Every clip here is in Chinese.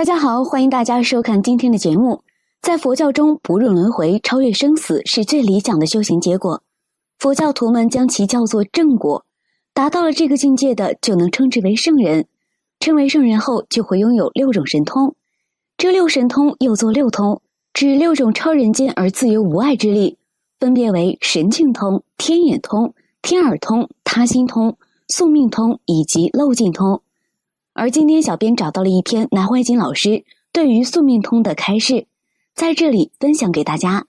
大家好，欢迎大家收看今天的节目。在佛教中，不入轮回、超越生死是最理想的修行结果。佛教徒们将其叫做正果。达到了这个境界的，就能称之为圣人。称为圣人后，就会拥有六种神通。这六神通又作六通，指六种超人间而自由无碍之力，分别为神境通、天眼通、天耳通、他心通、宿命通以及漏尽通。而今天，小编找到了一篇南怀瑾老师对于宿命通的开示，在这里分享给大家。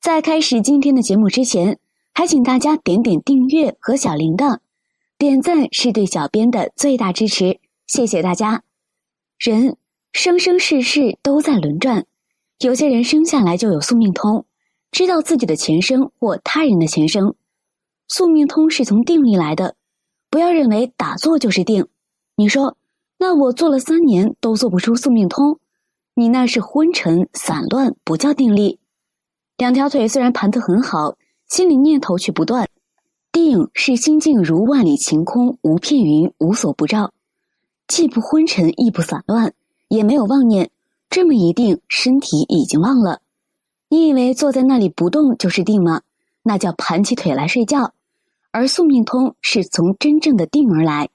在开始今天的节目之前，还请大家点点订阅和小铃铛，点赞是对小编的最大支持，谢谢大家。人生生世世都在轮转，有些人生下来就有宿命通，知道自己的前生或他人的前生。宿命通是从定力来的，不要认为打坐就是定。你说。那我做了三年都做不出宿命通，你那是昏沉散乱，不叫定力。两条腿虽然盘得很好，心里念头却不断。定是心境如万里晴空，无片云，无所不照，既不昏沉，亦不散乱，也没有妄念。这么一定，身体已经忘了。你以为坐在那里不动就是定吗？那叫盘起腿来睡觉。而宿命通是从真正的定而来。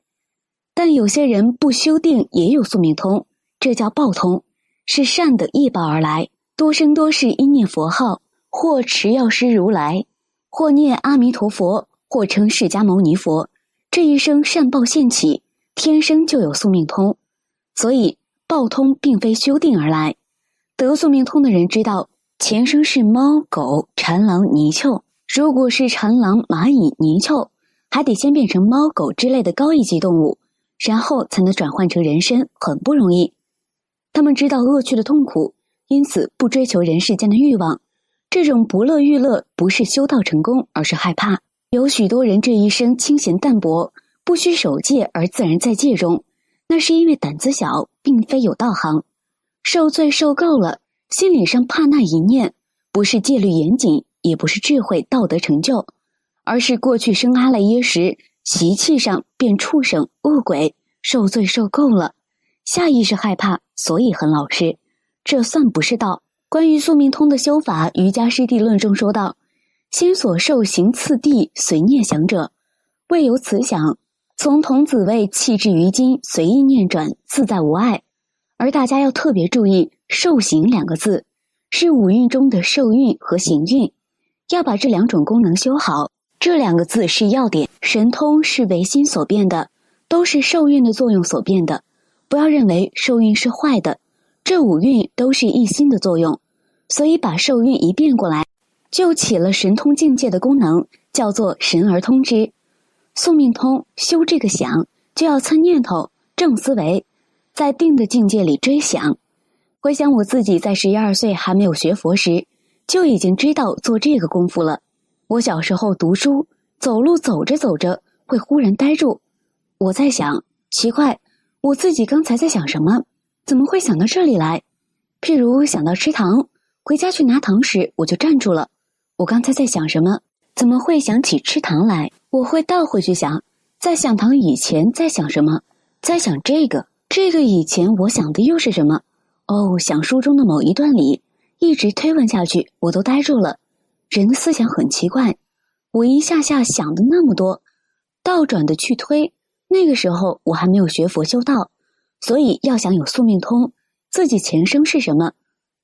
但有些人不修定也有宿命通，这叫报通，是善的业报而来。多生多世因念佛号，或持药师如来，或念阿弥陀佛，或称释迦牟尼佛，这一生善报现起，天生就有宿命通。所以报通并非修定而来。得宿命通的人知道，前生是猫、狗、豺狼、泥鳅。如果是豺狼、蚂蚁、泥鳅，还得先变成猫、狗之类的高一级动物。然后才能转换成人身，很不容易。他们知道恶趣的痛苦，因此不追求人世间的欲望。这种不乐欲乐，不是修道成功，而是害怕。有许多人这一生清闲淡泊，不需守戒而自然在戒中，那是因为胆子小，并非有道行。受罪受够了，心理上怕那一念，不是戒律严谨，也不是智慧道德成就，而是过去生阿赖耶时。习气上变畜生恶鬼受罪受够了，下意识害怕，所以很老实，这算不是道。关于宿命通的修法，《瑜伽师地论》中说道：“心所受行次第随念想者，未有此想，从童子位弃至于今，随意念转，自在无碍。”而大家要特别注意“受行”两个字，是五蕴中的受蕴和行蕴，要把这两种功能修好。这两个字是要点，神通是唯心所变的，都是受孕的作用所变的。不要认为受孕是坏的，这五蕴都是一心的作用，所以把受孕一变过来，就起了神通境界的功能，叫做神而通之。宿命通修这个想，就要参念头，正思维，在定的境界里追想。回想我自己在十一二岁还没有学佛时，就已经知道做这个功夫了。我小时候读书，走路走着走着会忽然呆住。我在想，奇怪，我自己刚才在想什么？怎么会想到这里来？譬如想到吃糖，回家去拿糖时，我就站住了。我刚才在想什么？怎么会想起吃糖来？我会倒回去想，在想糖以前在想什么？在想这个，这个以前我想的又是什么？哦，想书中的某一段里，一直推问下去，我都呆住了。人的思想很奇怪，我一下下想的那么多，倒转的去推。那个时候我还没有学佛修道，所以要想有宿命通，自己前生是什么，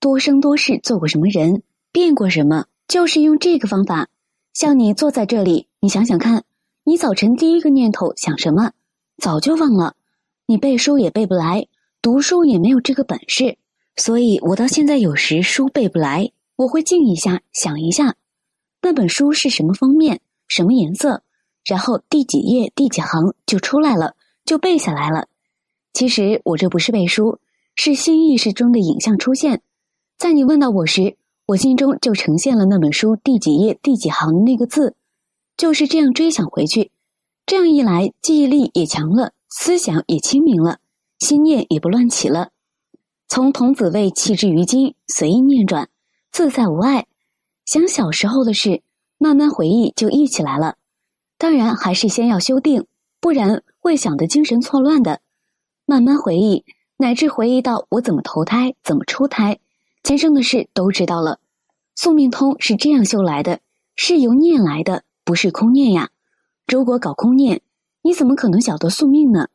多生多世做过什么人，变过什么，就是用这个方法。像你坐在这里，你想想看，你早晨第一个念头想什么，早就忘了。你背书也背不来，读书也没有这个本事，所以我到现在有时书背不来。我会静一下，想一下，那本书是什么封面，什么颜色，然后第几页第几行就出来了，就背下来了。其实我这不是背书，是新意识中的影像出现。在你问到我时，我心中就呈现了那本书第几页第几行那个字，就是这样追想回去。这样一来，记忆力也强了，思想也清明了，心念也不乱起了。从童子位弃之于今，随意念转，自在无碍。想小时候的事，慢慢回忆就忆起来了。当然，还是先要修定，不然会想得精神错乱的。慢慢回忆，乃至回忆到我怎么投胎，怎么出胎，前生的事都知道了。宿命通是这样修来的，是由念来的，不是空念呀。如果搞空念，你怎么可能晓得宿命呢？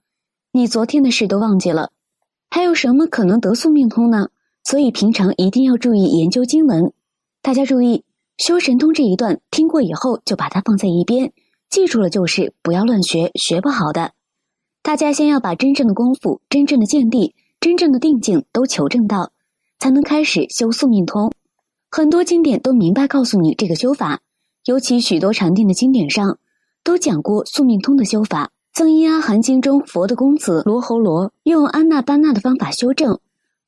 你昨天的事都忘记了。还有什么可能得宿命通呢？所以平常一定要注意研究经文。大家注意，修神通这一段听过以后就把它放在一边，记住了就是，不要乱学，学不好的。大家先要把真正的功夫、真正的见地、真正的定境都求证到，才能开始修宿命通。很多经典都明白告诉你这个修法，尤其许多禅定的经典上都讲过宿命通的修法。《增一阿含经》中，佛的公子罗侯罗用安那班那的方法修正，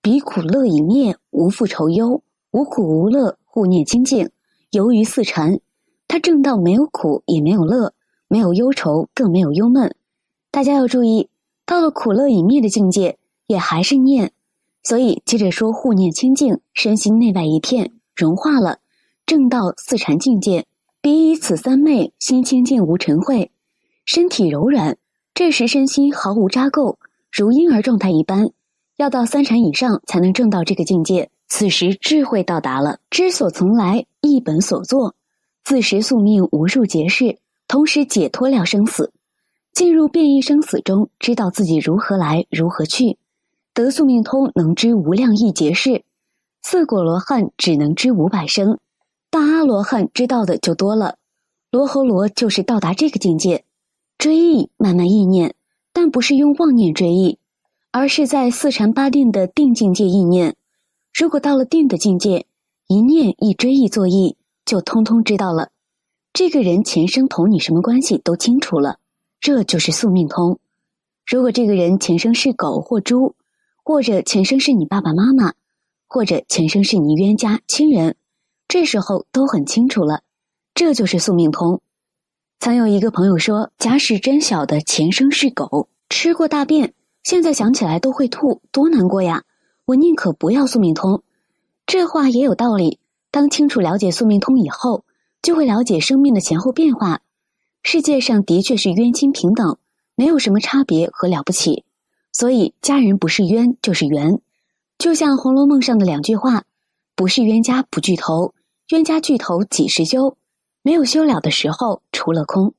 彼苦乐已灭，无复愁忧，无苦无乐，护念清净，游于四禅。他正道没有苦，也没有乐，没有忧愁，更没有忧闷。大家要注意，到了苦乐已灭的境界，也还是念。所以接着说护念清净，身心内外一片融化了，正道四禅境界。彼以此三昧，心清净无尘秽。身体柔软，这时身心毫无扎垢，如婴儿状态一般。要到三禅以上才能证到这个境界。此时智慧到达了，知所从来，一本所作，自识宿命无数劫事，同时解脱了生死，进入变异生死中，知道自己如何来，如何去。得宿命通，能知无量亿劫事。四果罗汉只能知五百生，大阿罗汉知道的就多了。罗侯罗就是到达这个境界。追忆，慢慢意念，但不是用妄念追忆，而是在四禅八定的定境界意念。如果到了定的境界，一念一追忆作意，就通通知道了。这个人前生同你什么关系都清楚了，这就是宿命通。如果这个人前生是狗或猪，或者前生是你爸爸妈妈，或者前生是你冤家亲人，这时候都很清楚了，这就是宿命通。曾有一个朋友说：“假使真晓得前生是狗，吃过大便，现在想起来都会吐，多难过呀！我宁可不要宿命通。”这话也有道理。当清楚了解宿命通以后，就会了解生命的前后变化。世界上的确是冤亲平等，没有什么差别和了不起。所以家人不是冤就是缘，就像《红楼梦》上的两句话：“不是冤家不聚头，冤家聚头几时休。”没有休了的时候，除了空。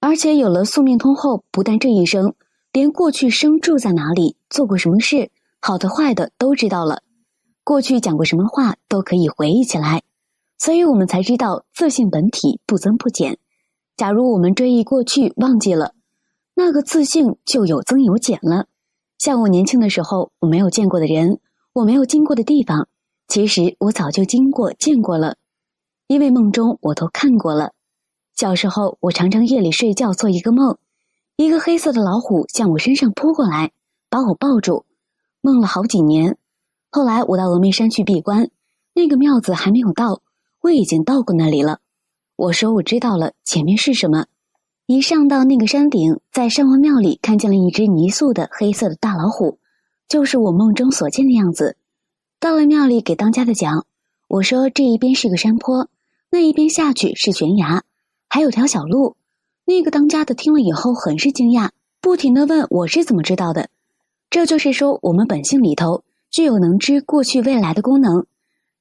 而且有了宿命通后，不但这一生，连过去生住在哪里、做过什么事、好的坏的都知道了。过去讲过什么话，都可以回忆起来。所以我们才知道自信本体不增不减。假如我们追忆过去忘记了，那个自信就有增有减了。像我年轻的时候，我没有见过的人，我没有经过的地方，其实我早就经过见过了。因为梦中我都看过了。小时候，我常常夜里睡觉做一个梦，一个黑色的老虎向我身上扑过来，把我抱住。梦了好几年。后来我到峨眉山去闭关，那个庙子还没有到，我已经到过那里了。我说我知道了，前面是什么？一上到那个山顶，在山王庙里看见了一只泥塑的黑色的大老虎，就是我梦中所见的样子。到了庙里给当家的讲，我说这一边是个山坡。那一边下去是悬崖，还有条小路。那个当家的听了以后很是惊讶，不停的问我是怎么知道的。这就是说，我们本性里头具有能知过去未来的功能。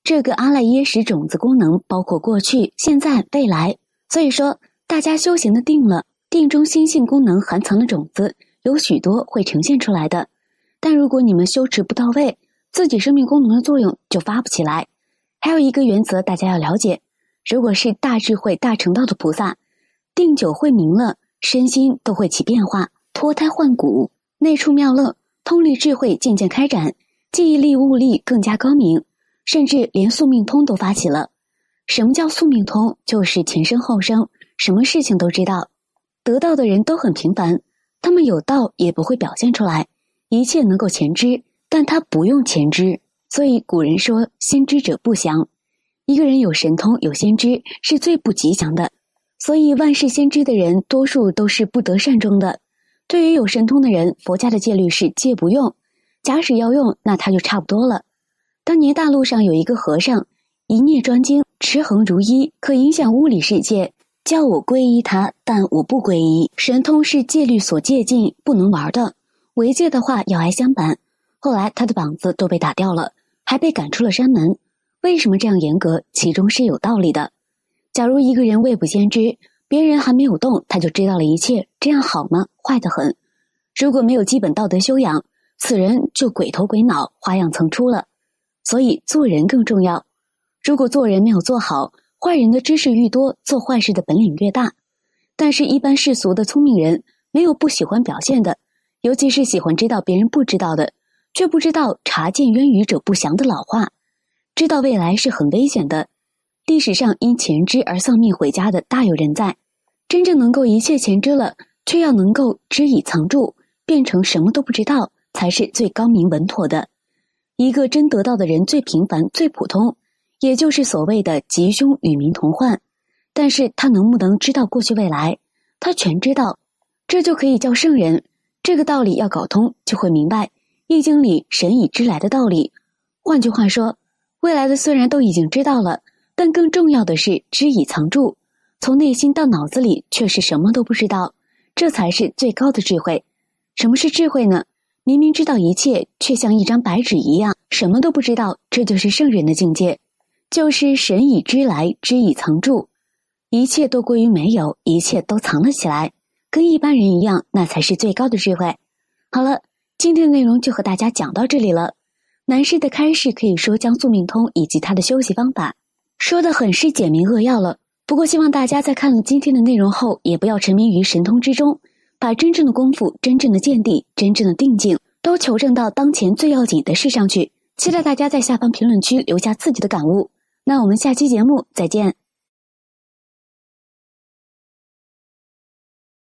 这个阿赖耶识种子功能包括过去、现在、未来。所以说，大家修行的定了，定中心性功能含藏的种子有许多会呈现出来的。但如果你们修持不到位，自己生命功能的作用就发不起来。还有一个原则，大家要了解。如果是大智慧、大成道的菩萨，定久慧明了，身心都会起变化，脱胎换骨，内处妙乐，通力智慧渐渐开展，记忆力、悟力更加高明，甚至连宿命通都发起了。什么叫宿命通？就是前生后生，什么事情都知道。得到的人都很平凡，他们有道也不会表现出来，一切能够前知，但他不用前知。所以古人说：“先知者不祥。”一个人有神通、有先知，是最不吉祥的。所以万事先知的人，多数都是不得善终的。对于有神通的人，佛家的戒律是戒不用。假使要用，那他就差不多了。当年大陆上有一个和尚，一念专精，持恒如一，可影响物理世界。叫我皈依他，但我不皈依。神通是戒律所戒禁，不能玩的。违戒的话要挨相板。后来他的膀子都被打掉了，还被赶出了山门。为什么这样严格？其中是有道理的。假如一个人未卜先知，别人还没有动，他就知道了一切，这样好吗？坏得很。如果没有基本道德修养，此人就鬼头鬼脑，花样层出了。所以做人更重要。如果做人没有做好，坏人的知识愈多，做坏事的本领越大。但是，一般世俗的聪明人，没有不喜欢表现的，尤其是喜欢知道别人不知道的，却不知道“察见渊鱼者不祥”的老话。知道未来是很危险的，历史上因前知而丧命回家的大有人在。真正能够一切前知了，却要能够知以藏住，变成什么都不知道，才是最高明稳妥的。一个真得道的人，最平凡、最普通，也就是所谓的吉凶与民同患。但是他能不能知道过去未来？他全知道，这就可以叫圣人。这个道理要搞通，就会明白《易经》里神以知来的道理。换句话说。未来的虽然都已经知道了，但更重要的是知以藏住，从内心到脑子里却是什么都不知道，这才是最高的智慧。什么是智慧呢？明明知道一切，却像一张白纸一样什么都不知道，这就是圣人的境界，就是神以知来，知以藏住，一切都归于没有，一切都藏了起来，跟一般人一样，那才是最高的智慧。好了，今天的内容就和大家讲到这里了。南师的开示可以说将宿命通以及他的修习方法说的很是简明扼要了。不过希望大家在看了今天的内容后，也不要沉迷于神通之中，把真正的功夫、真正的见地、真正的定境都求证到当前最要紧的事上去。期待大家在下方评论区留下自己的感悟。那我们下期节目再见。